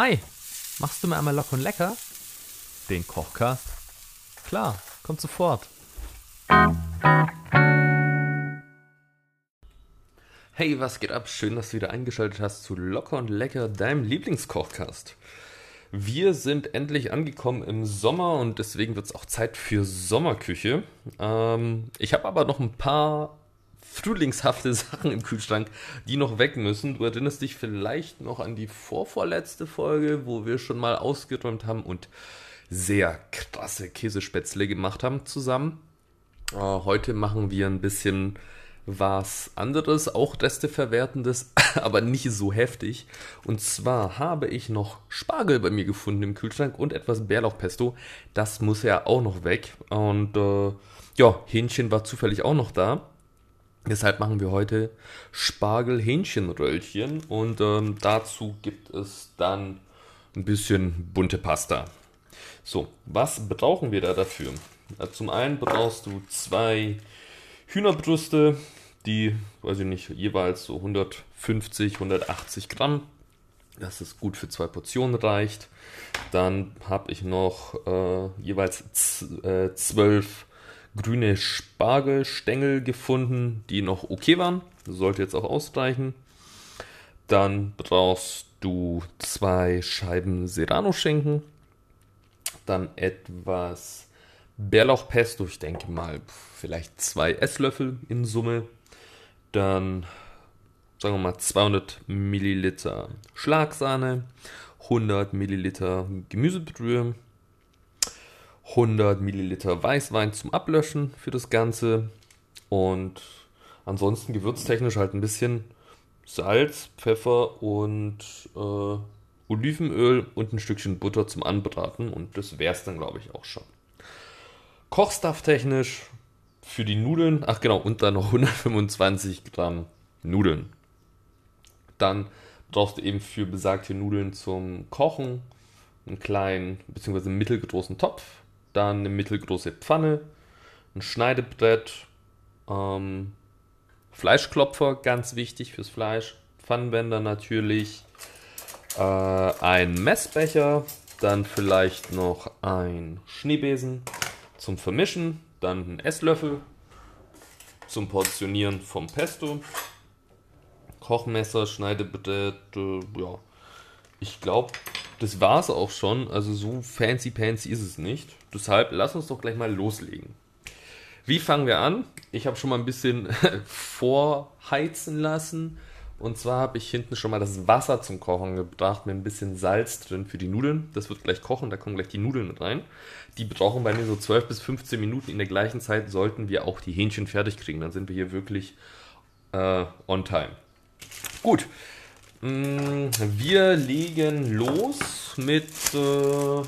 Hi, machst du mir einmal locker und lecker? Den Kochcast? Klar, kommt sofort. Hey, was geht ab? Schön, dass du wieder eingeschaltet hast zu Locker und Lecker, deinem Lieblingskochcast. Wir sind endlich angekommen im Sommer und deswegen wird es auch Zeit für Sommerküche. Ähm, ich habe aber noch ein paar frühlingshafte Sachen im Kühlschrank, die noch weg müssen. Du erinnerst dich vielleicht noch an die vorvorletzte Folge, wo wir schon mal ausgeräumt haben und sehr krasse Käsespätzle gemacht haben zusammen. Äh, heute machen wir ein bisschen was anderes, auch Resteverwertendes, aber nicht so heftig. Und zwar habe ich noch Spargel bei mir gefunden im Kühlschrank und etwas Bärlauchpesto. Das muss ja auch noch weg. Und äh, ja, Hähnchen war zufällig auch noch da. Deshalb machen wir heute Spargel-Hähnchenröllchen und ähm, dazu gibt es dann ein bisschen bunte Pasta. So, was brauchen wir da dafür? Zum einen brauchst du zwei Hühnerbrüste, die, weiß ich nicht, jeweils so 150, 180 Gramm. Das ist gut für zwei Portionen reicht. Dann habe ich noch äh, jeweils äh, zwölf grüne Spargelstängel gefunden, die noch okay waren. Sollte jetzt auch ausreichen. Dann brauchst du zwei Scheiben Serrano-Schinken. Dann etwas Bärlauchpesto, ich denke mal vielleicht zwei Esslöffel in Summe. Dann sagen wir mal 200 Milliliter Schlagsahne, 100 Milliliter Gemüsebrühe, 100 Milliliter Weißwein zum Ablöschen für das Ganze und ansonsten gewürztechnisch halt ein bisschen Salz, Pfeffer und äh, Olivenöl und ein Stückchen Butter zum Anbraten und das wäre es dann glaube ich auch schon. Kochstuff technisch für die Nudeln, ach genau, und dann noch 125 Gramm Nudeln. Dann brauchst du eben für besagte Nudeln zum Kochen einen kleinen bzw. mittelgroßen Topf dann eine mittelgroße Pfanne, ein Schneidebrett, ähm, Fleischklopfer, ganz wichtig fürs Fleisch, Pfannenwender natürlich, äh, ein Messbecher, dann vielleicht noch ein Schneebesen zum Vermischen, dann ein Esslöffel zum Portionieren vom Pesto, Kochmesser, Schneidebrett, äh, ja. Ich glaube, das war es auch schon. Also so fancy pancy ist es nicht. Deshalb lass uns doch gleich mal loslegen. Wie fangen wir an? Ich habe schon mal ein bisschen vorheizen lassen. Und zwar habe ich hinten schon mal das Wasser zum Kochen gebracht mit ein bisschen Salz drin für die Nudeln. Das wird gleich kochen, da kommen gleich die Nudeln rein. Die brauchen bei mir so 12 bis 15 Minuten. In der gleichen Zeit sollten wir auch die Hähnchen fertig kriegen. Dann sind wir hier wirklich äh, on time. Gut, wir legen los mit. Äh,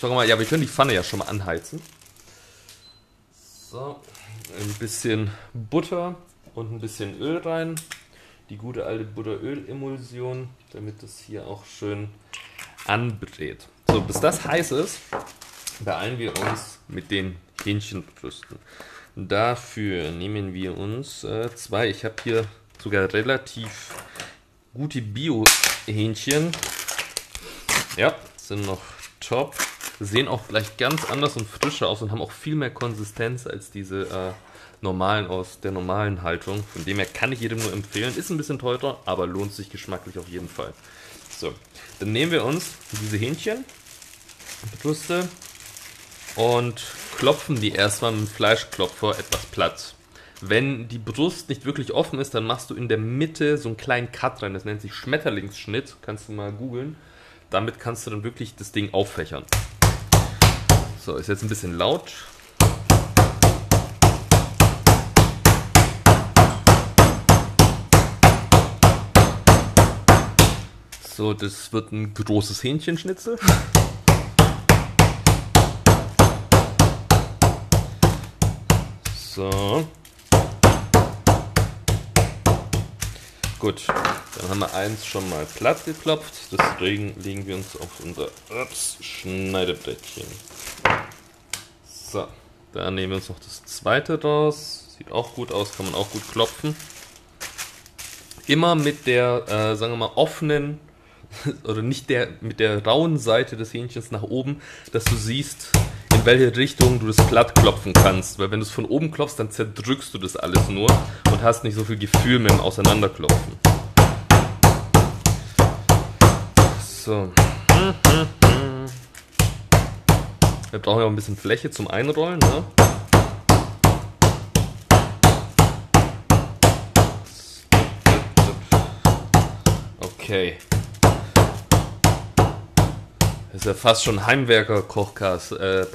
sagen mal, ja, wir können die Pfanne ja schon mal anheizen. So, ein bisschen Butter und ein bisschen Öl rein. Die gute alte Butteröl-Emulsion, damit es hier auch schön anbrät. So, bis das heiß ist, beeilen wir uns mit den Hähnchenbrüsten. Dafür nehmen wir uns äh, zwei. Ich habe hier sogar relativ gute Bio-Hähnchen. Ja, sind noch top. Sehen auch gleich ganz anders und frischer aus und haben auch viel mehr Konsistenz als diese äh, normalen aus der normalen Haltung. Von dem her kann ich jedem nur empfehlen. Ist ein bisschen teurer, aber lohnt sich geschmacklich auf jeden Fall. So, dann nehmen wir uns diese Hähnchen, Brüste und klopfen die erstmal mit dem Fleischklopfer etwas platt. Wenn die Brust nicht wirklich offen ist, dann machst du in der Mitte so einen kleinen Cut rein. Das nennt sich Schmetterlingsschnitt. Kannst du mal googeln. Damit kannst du dann wirklich das Ding auffächern. So, ist jetzt ein bisschen laut. So, das wird ein großes Hähnchenschnitzel. So. Gut, dann haben wir eins schon mal platt geklopft. Deswegen legen wir uns auf unser Schneidebrettchen. So, dann nehmen wir uns noch das zweite raus. Sieht auch gut aus, kann man auch gut klopfen. immer mit der, äh, sagen wir mal, offenen oder nicht der mit der rauen Seite des Hähnchens nach oben, dass du siehst, welche Richtung du das platt klopfen kannst. Weil wenn du es von oben klopfst, dann zerdrückst du das alles nur und hast nicht so viel Gefühl mit dem Auseinanderklopfen. So. Wir brauchen ja auch ein bisschen Fläche zum Einrollen, ne? Okay. Das ist ja fast schon Heimwerker-Kochcast, äh,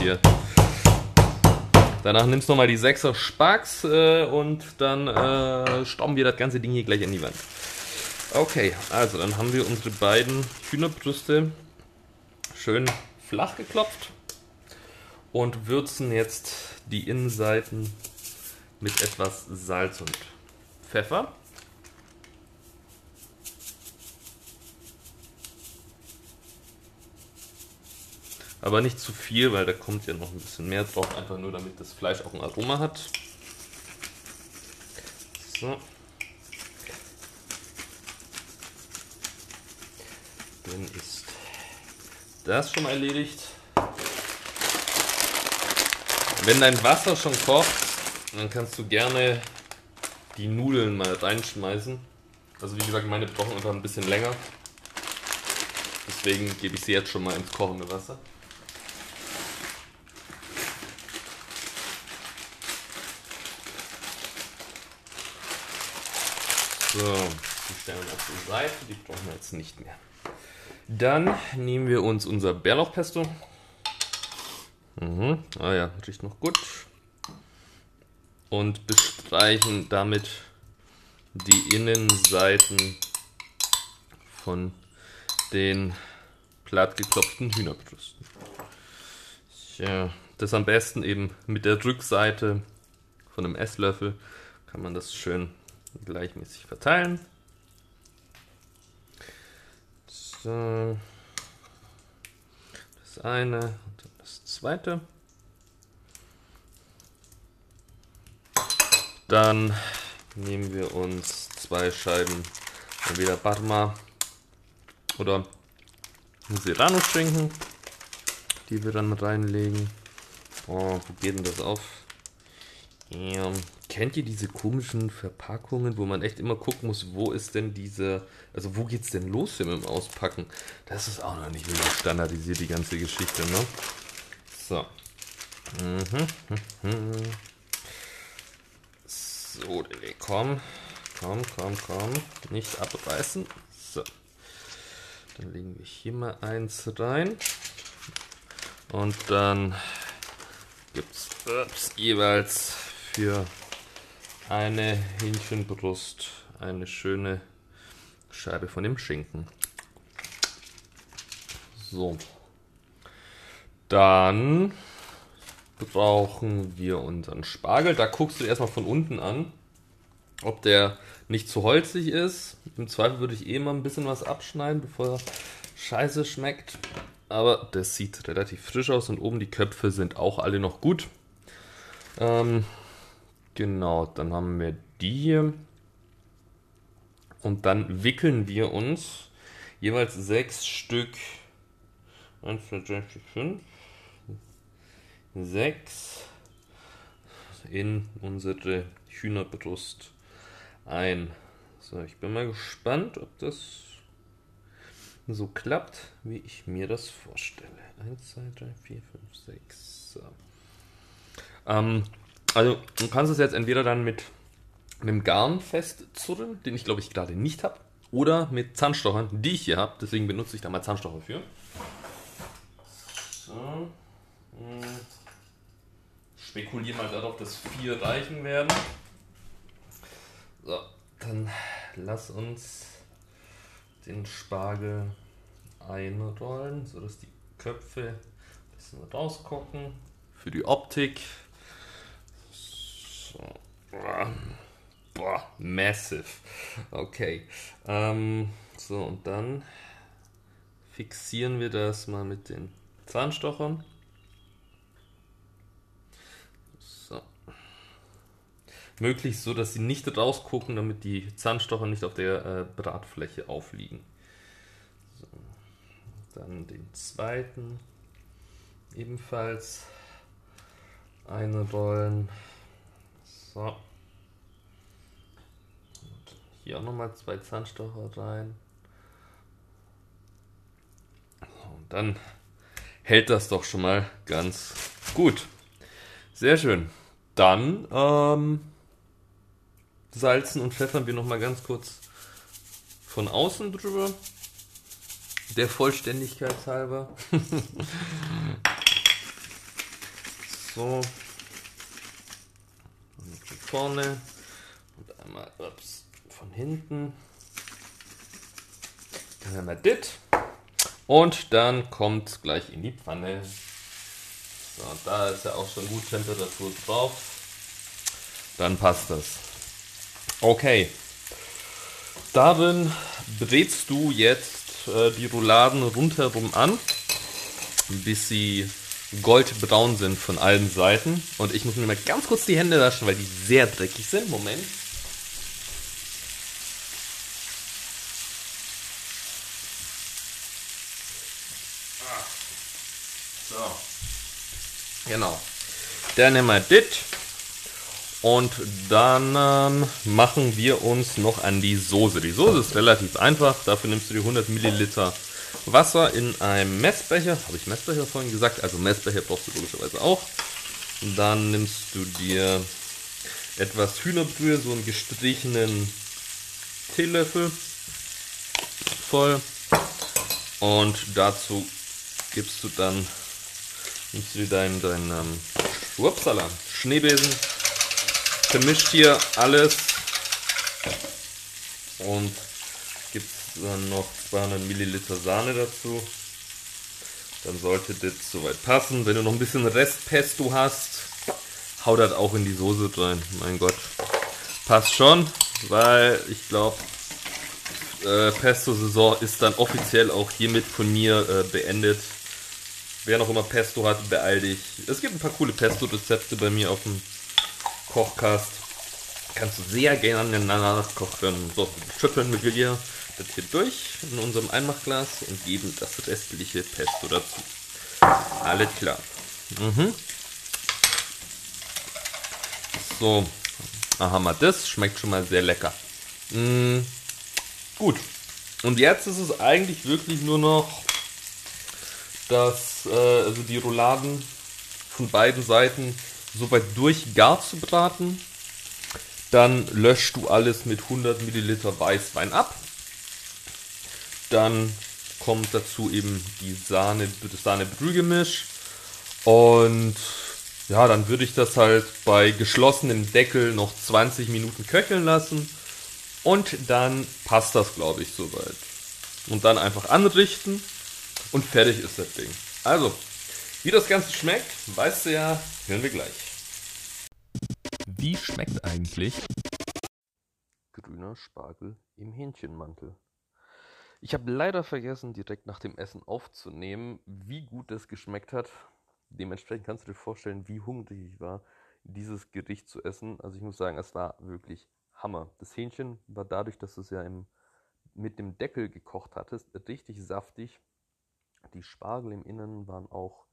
hier. Danach nimmst du nochmal die 6er Sparks äh, und dann äh, stauben wir das ganze Ding hier gleich an die Wand. Okay, also dann haben wir unsere beiden Hühnerbrüste schön flach geklopft und würzen jetzt die Innenseiten mit etwas Salz und Pfeffer. Aber nicht zu viel, weil da kommt ja noch ein bisschen mehr drauf, einfach nur damit das Fleisch auch ein Aroma hat. So. Dann ist das schon erledigt. Wenn dein Wasser schon kocht, dann kannst du gerne die Nudeln mal reinschmeißen. Also wie gesagt, meine brauchen einfach ein bisschen länger. Deswegen gebe ich sie jetzt schon mal ins kochende Wasser. So, die stellen auf die Seite, die brauchen wir jetzt nicht mehr. Dann nehmen wir uns unser Bärlauchpesto. Mhm. Ah ja, riecht noch gut. Und bestreichen damit die Innenseiten von den plattgeklopften Hühnerbrüsten. Ja, das am besten eben mit der Rückseite von einem Esslöffel kann man das schön gleichmäßig verteilen. So. Das eine und das zweite. Dann nehmen wir uns zwei Scheiben entweder Parma oder Serrano-Schinken, die wir dann reinlegen. Oh, wo geht denn das auf? Ja, kennt ihr diese komischen Verpackungen, wo man echt immer gucken muss, wo ist denn diese, also wo geht's denn los mit dem Auspacken? Das ist auch noch nicht wirklich standardisiert, die ganze Geschichte, ne? So. Mhm. Mhm. So, komm. Komm, komm, komm. Nicht abreißen. So. Dann legen wir hier mal eins rein. Und dann gibt es jeweils für eine Hähnchenbrust, eine schöne Scheibe von dem Schinken. So. Dann brauchen wir unseren Spargel. Da guckst du erstmal von unten an, ob der nicht zu holzig ist. Im Zweifel würde ich eh mal ein bisschen was abschneiden, bevor er scheiße schmeckt. Aber das sieht relativ frisch aus und oben die Köpfe sind auch alle noch gut. Ähm, Genau, dann haben wir die hier. Und dann wickeln wir uns jeweils sechs Stück. 1, 2, 3, 4, 5. Sechs in unsere Hühnerbrust ein. So, ich bin mal gespannt, ob das so klappt, wie ich mir das vorstelle. 1, 2, 3, 4, 5, 6. So. Ähm, also du kannst es jetzt entweder dann mit einem Garn festzurren, den ich glaube ich gerade nicht habe, oder mit Zahnstochern, die ich hier habe. Deswegen benutze ich da mal Zahnstocher für. So. Hm. Spekuliere mal darauf, dass vier reichen werden. So, dann lass uns den Spargel einrollen, sodass die Köpfe ein bisschen rausgucken. Für die Optik Boah, massive. Okay. Ähm, so, und dann fixieren wir das mal mit den Zahnstochern. So. möglichst so, dass sie nicht rausgucken, damit die Zahnstocher nicht auf der äh, Bratfläche aufliegen. So. Dann den zweiten ebenfalls einrollen. So. Und hier auch nochmal zwei Zahnstocher rein. Und dann hält das doch schon mal ganz gut. Sehr schön. Dann ähm, salzen und pfeffern wir nochmal ganz kurz von außen drüber. Der Vollständigkeit halber. so. Vorne und einmal ups, von hinten. Dann haben wir das. Und dann kommt gleich in die Pfanne. So, da ist ja auch schon gut Temperatur drauf. Dann passt das. Okay. Darin brätst du jetzt äh, die Rouladen rundherum an, bis sie goldbraun sind von allen Seiten. Und ich muss mir mal ganz kurz die Hände waschen, weil die sehr dreckig sind. Moment. Genau. Dann nehmen wir das. Und dann ähm, machen wir uns noch an die Soße. Die Soße ist relativ einfach. Dafür nimmst du die 100 Milliliter Wasser in einem Messbecher. Habe ich Messbecher vorhin gesagt? Also Messbecher brauchst du logischerweise auch. Dann nimmst du dir etwas Hühnerbrühe, so einen gestrichenen Teelöffel voll. Und dazu gibst du dann nimmst du deinen dein, ähm, Upsala, Schneebesen, vermischt hier alles und dann noch 200 Milliliter Sahne dazu. Dann sollte das soweit passen. Wenn du noch ein bisschen Restpesto hast, hau das auch in die Soße rein. Mein Gott. Passt schon, weil ich glaube, äh, Pesto-Saison ist dann offiziell auch hiermit von mir äh, beendet. Wer noch immer Pesto hat, beeil dich. Es gibt ein paar coole Pesto-Rezepte bei mir auf dem Kochcast. Kannst du sehr gerne nachkochen. So, schütteln wir hier das hier durch in unserem Einmachglas und geben das restliche Pesto dazu. Alles klar. Mhm. So, da haben wir das. Schmeckt schon mal sehr lecker. Mhm. Gut. Und jetzt ist es eigentlich wirklich nur noch dass äh, also die Rouladen von beiden Seiten so weit durchgar zu braten. Dann löscht du alles mit 100 Milliliter Weißwein ab. Dann kommt dazu eben die Sahne, das Sahne-Brühgemisch. Und ja, dann würde ich das halt bei geschlossenem Deckel noch 20 Minuten köcheln lassen. Und dann passt das, glaube ich, soweit. Und dann einfach anrichten und fertig ist das Ding. Also, wie das Ganze schmeckt, weißt du ja, hören wir gleich. Wie schmeckt eigentlich grüner Spargel im Hähnchenmantel? Ich habe leider vergessen, direkt nach dem Essen aufzunehmen, wie gut das geschmeckt hat. Dementsprechend kannst du dir vorstellen, wie hungrig ich war, dieses Gericht zu essen. Also ich muss sagen, es war wirklich Hammer. Das Hähnchen war dadurch, dass du es ja im, mit dem Deckel gekocht hattest, richtig saftig. Die Spargel im Inneren waren auch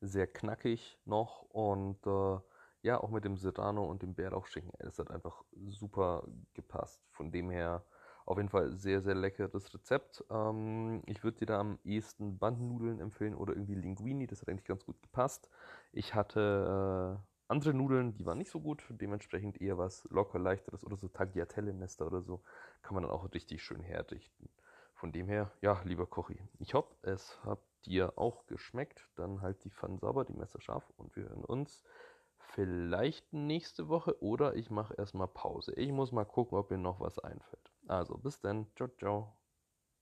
sehr knackig noch und äh, ja, auch mit dem Serrano und dem Bärlauchschinken, es hat einfach super gepasst. Von dem her auf jeden Fall sehr, sehr leckeres Rezept. Ähm, ich würde dir da am ehesten Bandnudeln empfehlen oder irgendwie Linguini, das hat eigentlich ganz gut gepasst. Ich hatte äh, andere Nudeln, die waren nicht so gut, dementsprechend eher was locker leichteres oder so Tagliatelle-Nester oder so, kann man dann auch richtig schön herrichten. Von dem her, ja, lieber Kochi, ich hoffe, es hat dir auch geschmeckt. Dann halt die Pfannen sauber, die Messer scharf und wir hören uns vielleicht nächste Woche oder ich mache erstmal Pause. Ich muss mal gucken, ob mir noch was einfällt. Also, bis dann. Ciao, ciao.